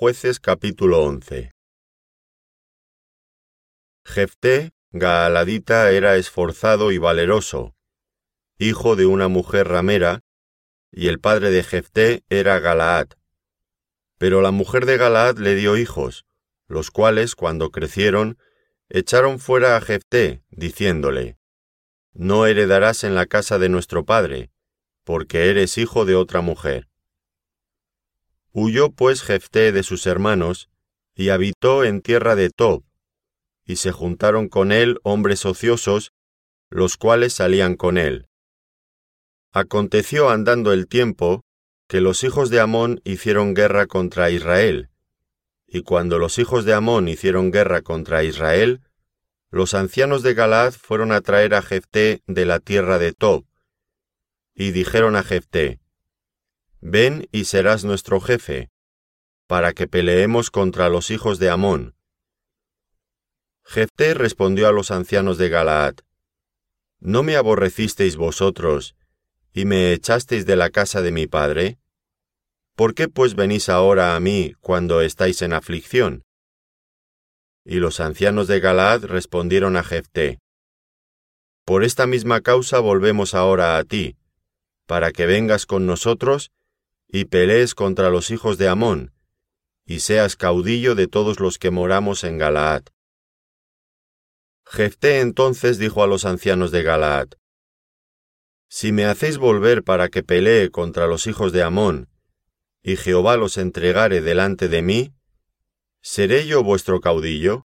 Jueces capítulo 11 Jefté, Gaaladita, era esforzado y valeroso, hijo de una mujer ramera, y el padre de Jefté era Galaad. Pero la mujer de Galaad le dio hijos, los cuales, cuando crecieron, echaron fuera a Jefté, diciéndole, No heredarás en la casa de nuestro padre, porque eres hijo de otra mujer. Huyó pues Jefté de sus hermanos, y habitó en tierra de Tob, y se juntaron con él hombres ociosos, los cuales salían con él. Aconteció andando el tiempo, que los hijos de Amón hicieron guerra contra Israel, y cuando los hijos de Amón hicieron guerra contra Israel, los ancianos de Galaad fueron a traer a Jefté de la tierra de Tob, y dijeron a Jefté, Ven y serás nuestro jefe, para que peleemos contra los hijos de Amón. Jefté respondió a los ancianos de Galaad, ¿No me aborrecisteis vosotros y me echasteis de la casa de mi padre? ¿Por qué pues venís ahora a mí cuando estáis en aflicción? Y los ancianos de Galaad respondieron a Jefté, Por esta misma causa volvemos ahora a ti, para que vengas con nosotros y pelees contra los hijos de Amón, y seas caudillo de todos los que moramos en Galaad. Jefté entonces dijo a los ancianos de Galaad, Si me hacéis volver para que pelee contra los hijos de Amón, y Jehová los entregare delante de mí, ¿seré yo vuestro caudillo?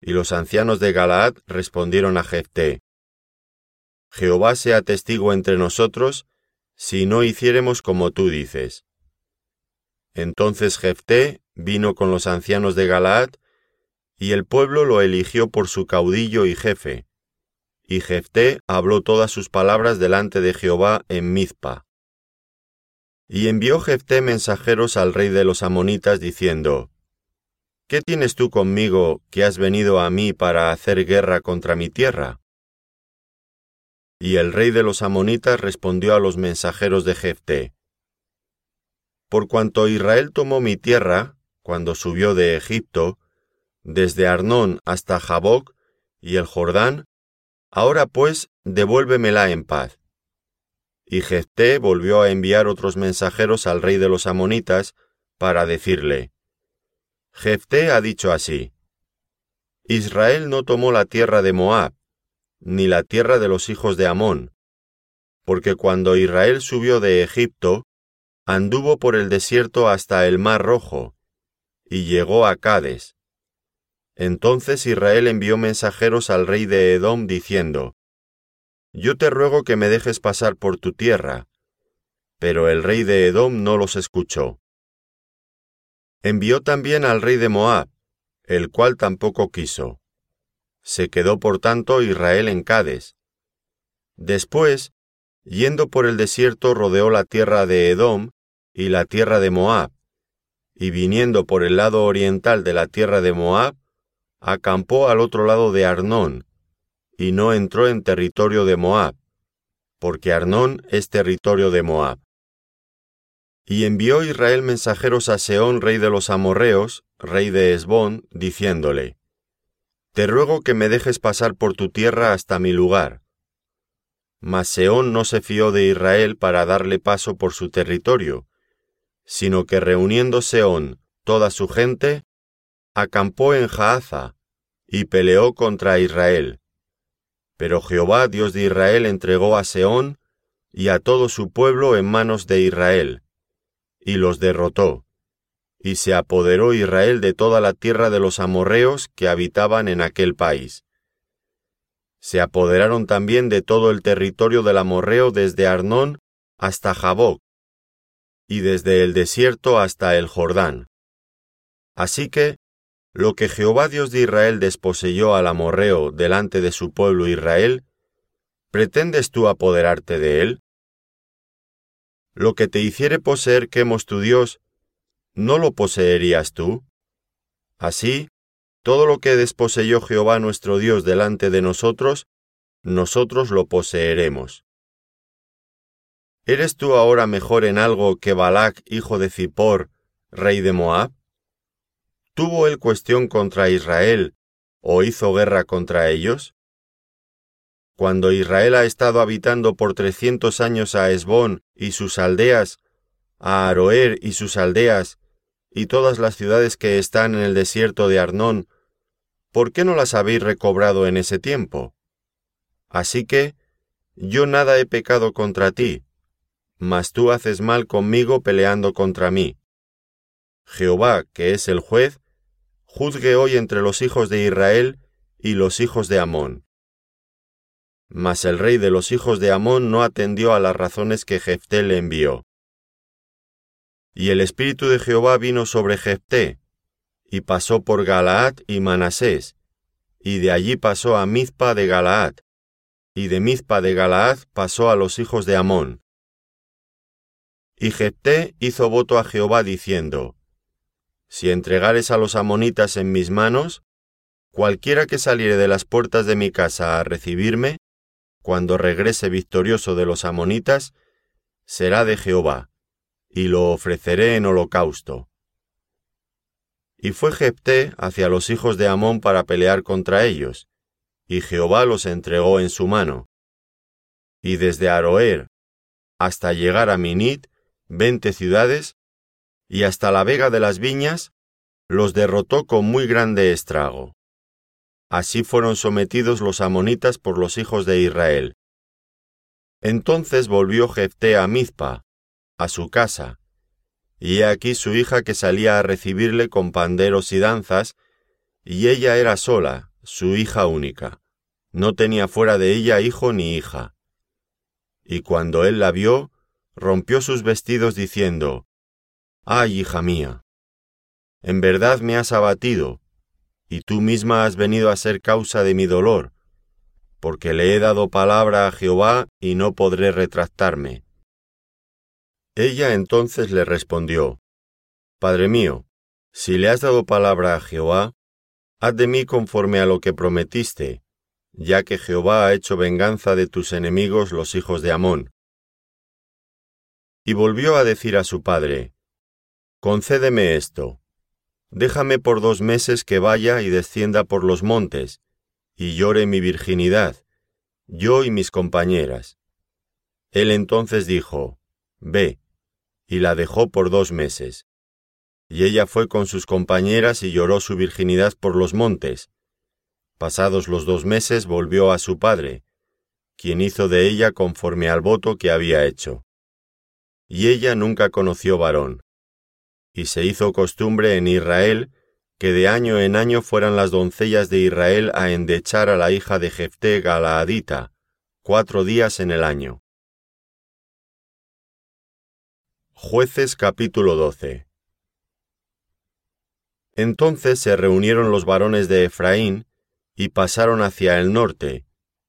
Y los ancianos de Galaad respondieron a Jefté, Jehová sea testigo entre nosotros, si no hiciéremos como tú dices. Entonces Jefté vino con los ancianos de Galaad, y el pueblo lo eligió por su caudillo y jefe. Y Jefté habló todas sus palabras delante de Jehová en Mizpa. Y envió Jefté mensajeros al rey de los amonitas diciendo, ¿Qué tienes tú conmigo que has venido a mí para hacer guerra contra mi tierra? Y el rey de los amonitas respondió a los mensajeros de Jefté, Por cuanto Israel tomó mi tierra, cuando subió de Egipto, desde Arnón hasta Jaboc y el Jordán, ahora pues devuélvemela en paz. Y Jefté volvió a enviar otros mensajeros al rey de los amonitas para decirle, Jefté ha dicho así, Israel no tomó la tierra de Moab, ni la tierra de los hijos de Amón, porque cuando Israel subió de Egipto, anduvo por el desierto hasta el mar rojo, y llegó a Cades. Entonces Israel envió mensajeros al rey de Edom diciendo, Yo te ruego que me dejes pasar por tu tierra. Pero el rey de Edom no los escuchó. Envió también al rey de Moab, el cual tampoco quiso. Se quedó por tanto Israel en Cades. Después, yendo por el desierto, rodeó la tierra de Edom y la tierra de Moab, y viniendo por el lado oriental de la tierra de Moab, acampó al otro lado de Arnón, y no entró en territorio de Moab, porque Arnón es territorio de Moab. Y envió Israel mensajeros a Seón, rey de los amorreos, rey de Esbón, diciéndole, te ruego que me dejes pasar por tu tierra hasta mi lugar. Mas Seón no se fió de Israel para darle paso por su territorio, sino que reuniendo Seón toda su gente, acampó en Jaaza y peleó contra Israel. Pero Jehová, Dios de Israel, entregó a Seón y a todo su pueblo en manos de Israel, y los derrotó y se apoderó Israel de toda la tierra de los amorreos que habitaban en aquel país. Se apoderaron también de todo el territorio del amorreo desde Arnón hasta Jaboc, y desde el desierto hasta el Jordán. Así que, lo que Jehová Dios de Israel desposeyó al amorreo delante de su pueblo Israel, ¿pretendes tú apoderarte de él? Lo que te hiciere poseer quemos tu Dios, ¿no lo poseerías tú? Así, todo lo que desposeyó Jehová nuestro Dios delante de nosotros, nosotros lo poseeremos. ¿Eres tú ahora mejor en algo que Balac, hijo de Zippor, rey de Moab? ¿Tuvo él cuestión contra Israel o hizo guerra contra ellos? Cuando Israel ha estado habitando por trescientos años a Esbón y sus aldeas, a Aroer y sus aldeas, y todas las ciudades que están en el desierto de Arnón, ¿por qué no las habéis recobrado en ese tiempo? Así que, yo nada he pecado contra ti, mas tú haces mal conmigo peleando contra mí. Jehová, que es el juez, juzgue hoy entre los hijos de Israel y los hijos de Amón. Mas el rey de los hijos de Amón no atendió a las razones que Jefté le envió. Y el espíritu de Jehová vino sobre Jefté, y pasó por Galaad y Manasés, y de allí pasó a Mizpa de Galaad, y de Mizpa de Galaad pasó a los hijos de Amón. Y Jefté hizo voto a Jehová diciendo, Si entregares a los amonitas en mis manos, cualquiera que saliere de las puertas de mi casa a recibirme, cuando regrese victorioso de los amonitas, será de Jehová, y lo ofreceré en holocausto. Y fue Jepté hacia los hijos de Amón para pelear contra ellos, y Jehová los entregó en su mano. Y desde Aroer hasta llegar a Minit, veinte ciudades, y hasta la vega de las viñas, los derrotó con muy grande estrago. Así fueron sometidos los amonitas por los hijos de Israel. Entonces volvió Jefté a Mizpa, a su casa, y aquí su hija que salía a recibirle con panderos y danzas, y ella era sola, su hija única. No tenía fuera de ella hijo ni hija. Y cuando él la vio, rompió sus vestidos diciendo, Ay, hija mía, en verdad me has abatido, y tú misma has venido a ser causa de mi dolor, porque le he dado palabra a Jehová y no podré retractarme. Ella entonces le respondió, Padre mío, si le has dado palabra a Jehová, haz de mí conforme a lo que prometiste, ya que Jehová ha hecho venganza de tus enemigos los hijos de Amón. Y volvió a decir a su padre, Concédeme esto, déjame por dos meses que vaya y descienda por los montes, y llore mi virginidad, yo y mis compañeras. Él entonces dijo, Ve, y la dejó por dos meses. Y ella fue con sus compañeras y lloró su virginidad por los montes. Pasados los dos meses volvió a su padre, quien hizo de ella conforme al voto que había hecho. Y ella nunca conoció varón. Y se hizo costumbre en Israel que de año en año fueran las doncellas de Israel a endechar a la hija de Jefté Galaadita, cuatro días en el año. Jueces capítulo 12 Entonces se reunieron los varones de Efraín y pasaron hacia el norte,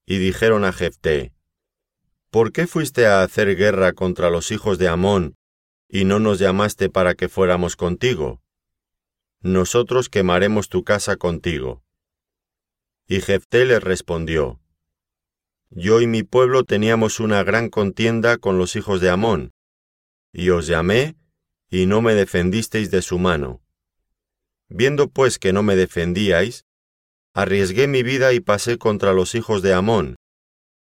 y dijeron a Jefté, ¿Por qué fuiste a hacer guerra contra los hijos de Amón, y no nos llamaste para que fuéramos contigo? Nosotros quemaremos tu casa contigo. Y Jefté les respondió, Yo y mi pueblo teníamos una gran contienda con los hijos de Amón, y os llamé, y no me defendisteis de su mano. Viendo pues que no me defendíais, arriesgué mi vida y pasé contra los hijos de Amón,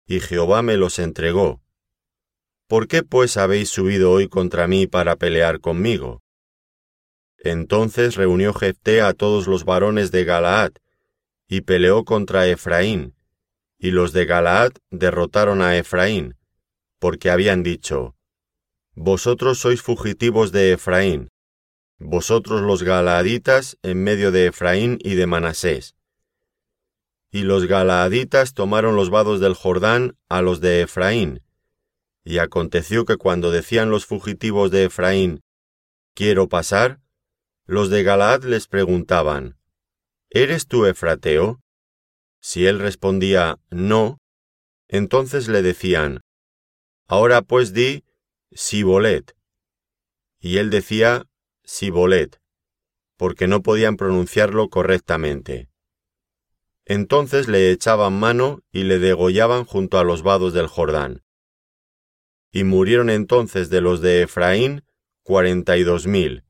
y Jehová me los entregó. ¿Por qué pues habéis subido hoy contra mí para pelear conmigo? Entonces reunió Jefté a todos los varones de Galaad, y peleó contra Efraín, y los de Galaad derrotaron a Efraín, porque habían dicho, vosotros sois fugitivos de Efraín, vosotros los galaaditas en medio de Efraín y de Manasés. Y los galaaditas tomaron los vados del Jordán a los de Efraín. Y aconteció que cuando decían los fugitivos de Efraín, Quiero pasar, los de Galaad les preguntaban, ¿Eres tú Efrateo? Si él respondía, No, entonces le decían, Ahora pues di, Sibolet. Y él decía Sibolet, porque no podían pronunciarlo correctamente. Entonces le echaban mano y le degollaban junto a los vados del Jordán. Y murieron entonces de los de Efraín cuarenta y dos mil,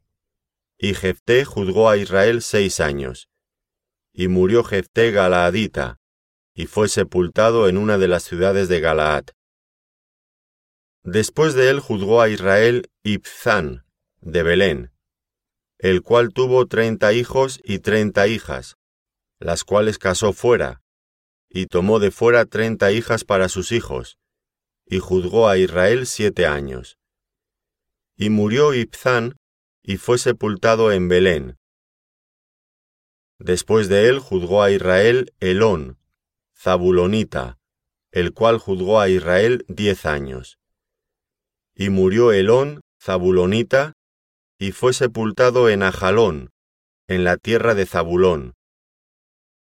Y Jefté juzgó a Israel seis años. Y murió Jefté Galaadita, y fue sepultado en una de las ciudades de Galaad. Después de él juzgó a Israel Ibzán, de Belén, el cual tuvo treinta hijos y treinta hijas, las cuales casó fuera, y tomó de fuera treinta hijas para sus hijos, y juzgó a Israel siete años. Y murió Ibzán, y fue sepultado en Belén. Después de él juzgó a Israel Elón, Zabulonita, el cual juzgó a Israel diez años. Y murió Elón, Zabulonita, y fue sepultado en Ajalón, en la tierra de Zabulón.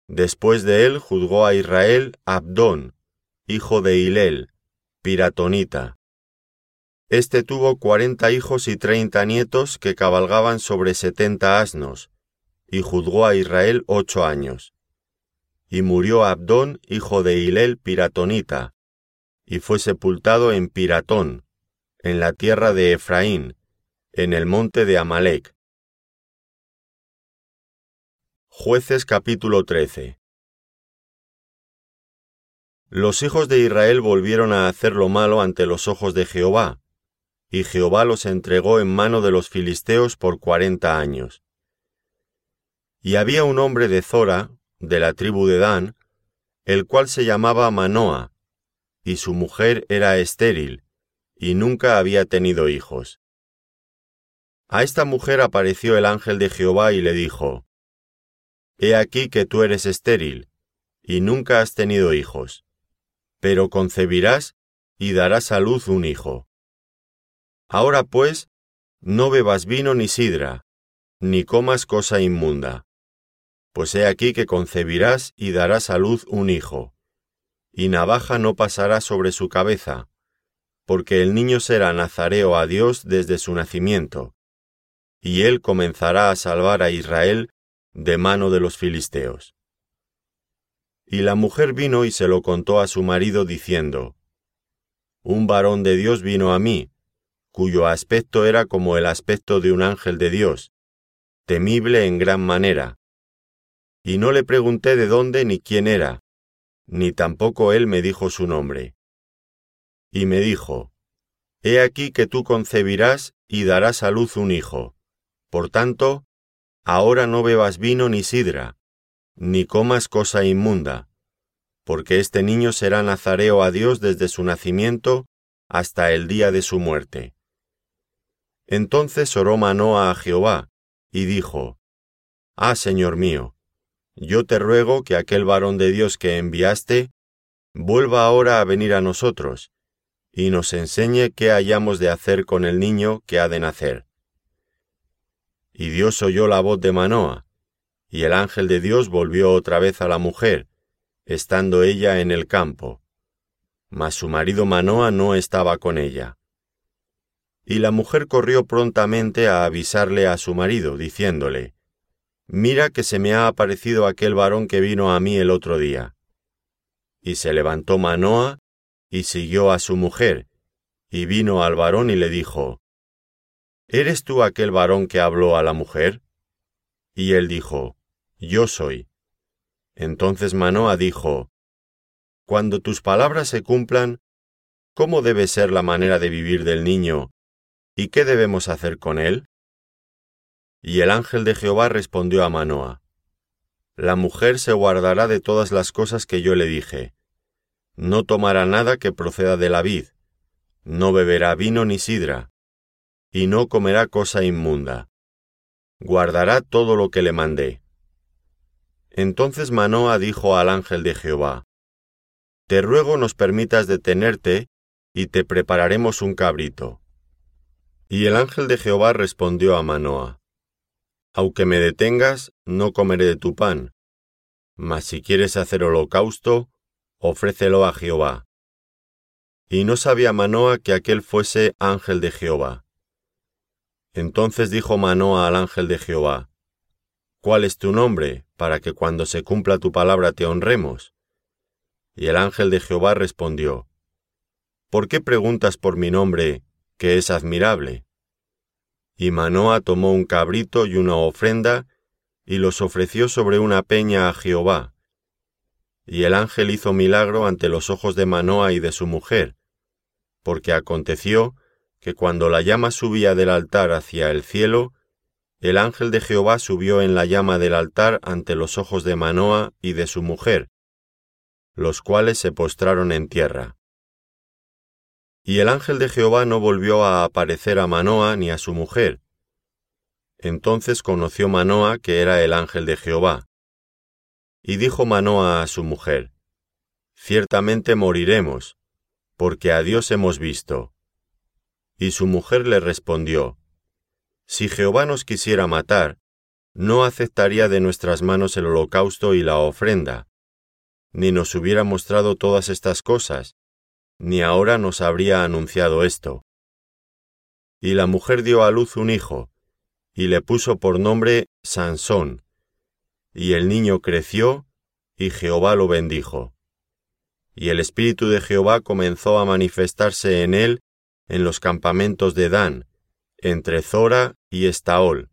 Después de él juzgó a Israel Abdón, hijo de Hilel, piratonita. Este tuvo cuarenta hijos y treinta nietos que cabalgaban sobre setenta asnos, y juzgó a Israel ocho años. Y murió Abdón, hijo de Hilel, piratonita, y fue sepultado en Piratón, en la tierra de Efraín, en el monte de Amalek. Jueces capítulo 13 Los hijos de Israel volvieron a hacer lo malo ante los ojos de Jehová, y Jehová los entregó en mano de los filisteos por cuarenta años. Y había un hombre de Zora, de la tribu de Dan, el cual se llamaba Manoa, y su mujer era estéril, y nunca había tenido hijos. A esta mujer apareció el ángel de Jehová y le dijo, He aquí que tú eres estéril, y nunca has tenido hijos, pero concebirás y darás a luz un hijo. Ahora pues, no bebas vino ni sidra, ni comas cosa inmunda, pues he aquí que concebirás y darás a luz un hijo, y navaja no pasará sobre su cabeza, porque el niño será nazareo a Dios desde su nacimiento y él comenzará a salvar a Israel de mano de los filisteos. Y la mujer vino y se lo contó a su marido diciendo, Un varón de Dios vino a mí, cuyo aspecto era como el aspecto de un ángel de Dios, temible en gran manera. Y no le pregunté de dónde ni quién era, ni tampoco él me dijo su nombre. Y me dijo, He aquí que tú concebirás y darás a luz un hijo por tanto, ahora no bebas vino ni sidra, ni comas cosa inmunda, porque este niño será nazareo a Dios desde su nacimiento hasta el día de su muerte. Entonces oró Manoa a Jehová, y dijo, Ah, Señor mío, yo te ruego que aquel varón de Dios que enviaste vuelva ahora a venir a nosotros, y nos enseñe qué hayamos de hacer con el niño que ha de nacer. Y Dios oyó la voz de Manoa, y el ángel de Dios volvió otra vez a la mujer, estando ella en el campo. Mas su marido Manoa no estaba con ella. Y la mujer corrió prontamente a avisarle a su marido, diciéndole, Mira que se me ha aparecido aquel varón que vino a mí el otro día. Y se levantó Manoa, y siguió a su mujer, y vino al varón y le dijo, ¿Eres tú aquel varón que habló a la mujer? Y él dijo, Yo soy. Entonces Manoa dijo, Cuando tus palabras se cumplan, ¿cómo debe ser la manera de vivir del niño? ¿Y qué debemos hacer con él? Y el ángel de Jehová respondió a Manoa, La mujer se guardará de todas las cosas que yo le dije. No tomará nada que proceda de la vid, no beberá vino ni sidra, y no comerá cosa inmunda. Guardará todo lo que le mandé. Entonces Manoa dijo al ángel de Jehová, Te ruego nos permitas detenerte, y te prepararemos un cabrito. Y el ángel de Jehová respondió a Manoa, Aunque me detengas, no comeré de tu pan, mas si quieres hacer holocausto, ofrécelo a Jehová. Y no sabía Manoa que aquel fuese ángel de Jehová. Entonces dijo Manoa al ángel de Jehová, ¿Cuál es tu nombre, para que cuando se cumpla tu palabra te honremos? Y el ángel de Jehová respondió, ¿Por qué preguntas por mi nombre, que es admirable? Y Manoa tomó un cabrito y una ofrenda, y los ofreció sobre una peña a Jehová. Y el ángel hizo milagro ante los ojos de Manoa y de su mujer, porque aconteció que cuando la llama subía del altar hacia el cielo, el ángel de Jehová subió en la llama del altar ante los ojos de Manoa y de su mujer, los cuales se postraron en tierra. Y el ángel de Jehová no volvió a aparecer a Manoa ni a su mujer. Entonces conoció Manoa que era el ángel de Jehová. Y dijo Manoa a su mujer, Ciertamente moriremos, porque a Dios hemos visto. Y su mujer le respondió, Si Jehová nos quisiera matar, no aceptaría de nuestras manos el holocausto y la ofrenda, ni nos hubiera mostrado todas estas cosas, ni ahora nos habría anunciado esto. Y la mujer dio a luz un hijo, y le puso por nombre Sansón. Y el niño creció, y Jehová lo bendijo. Y el espíritu de Jehová comenzó a manifestarse en él en los campamentos de Dan, entre Zora y Estaol.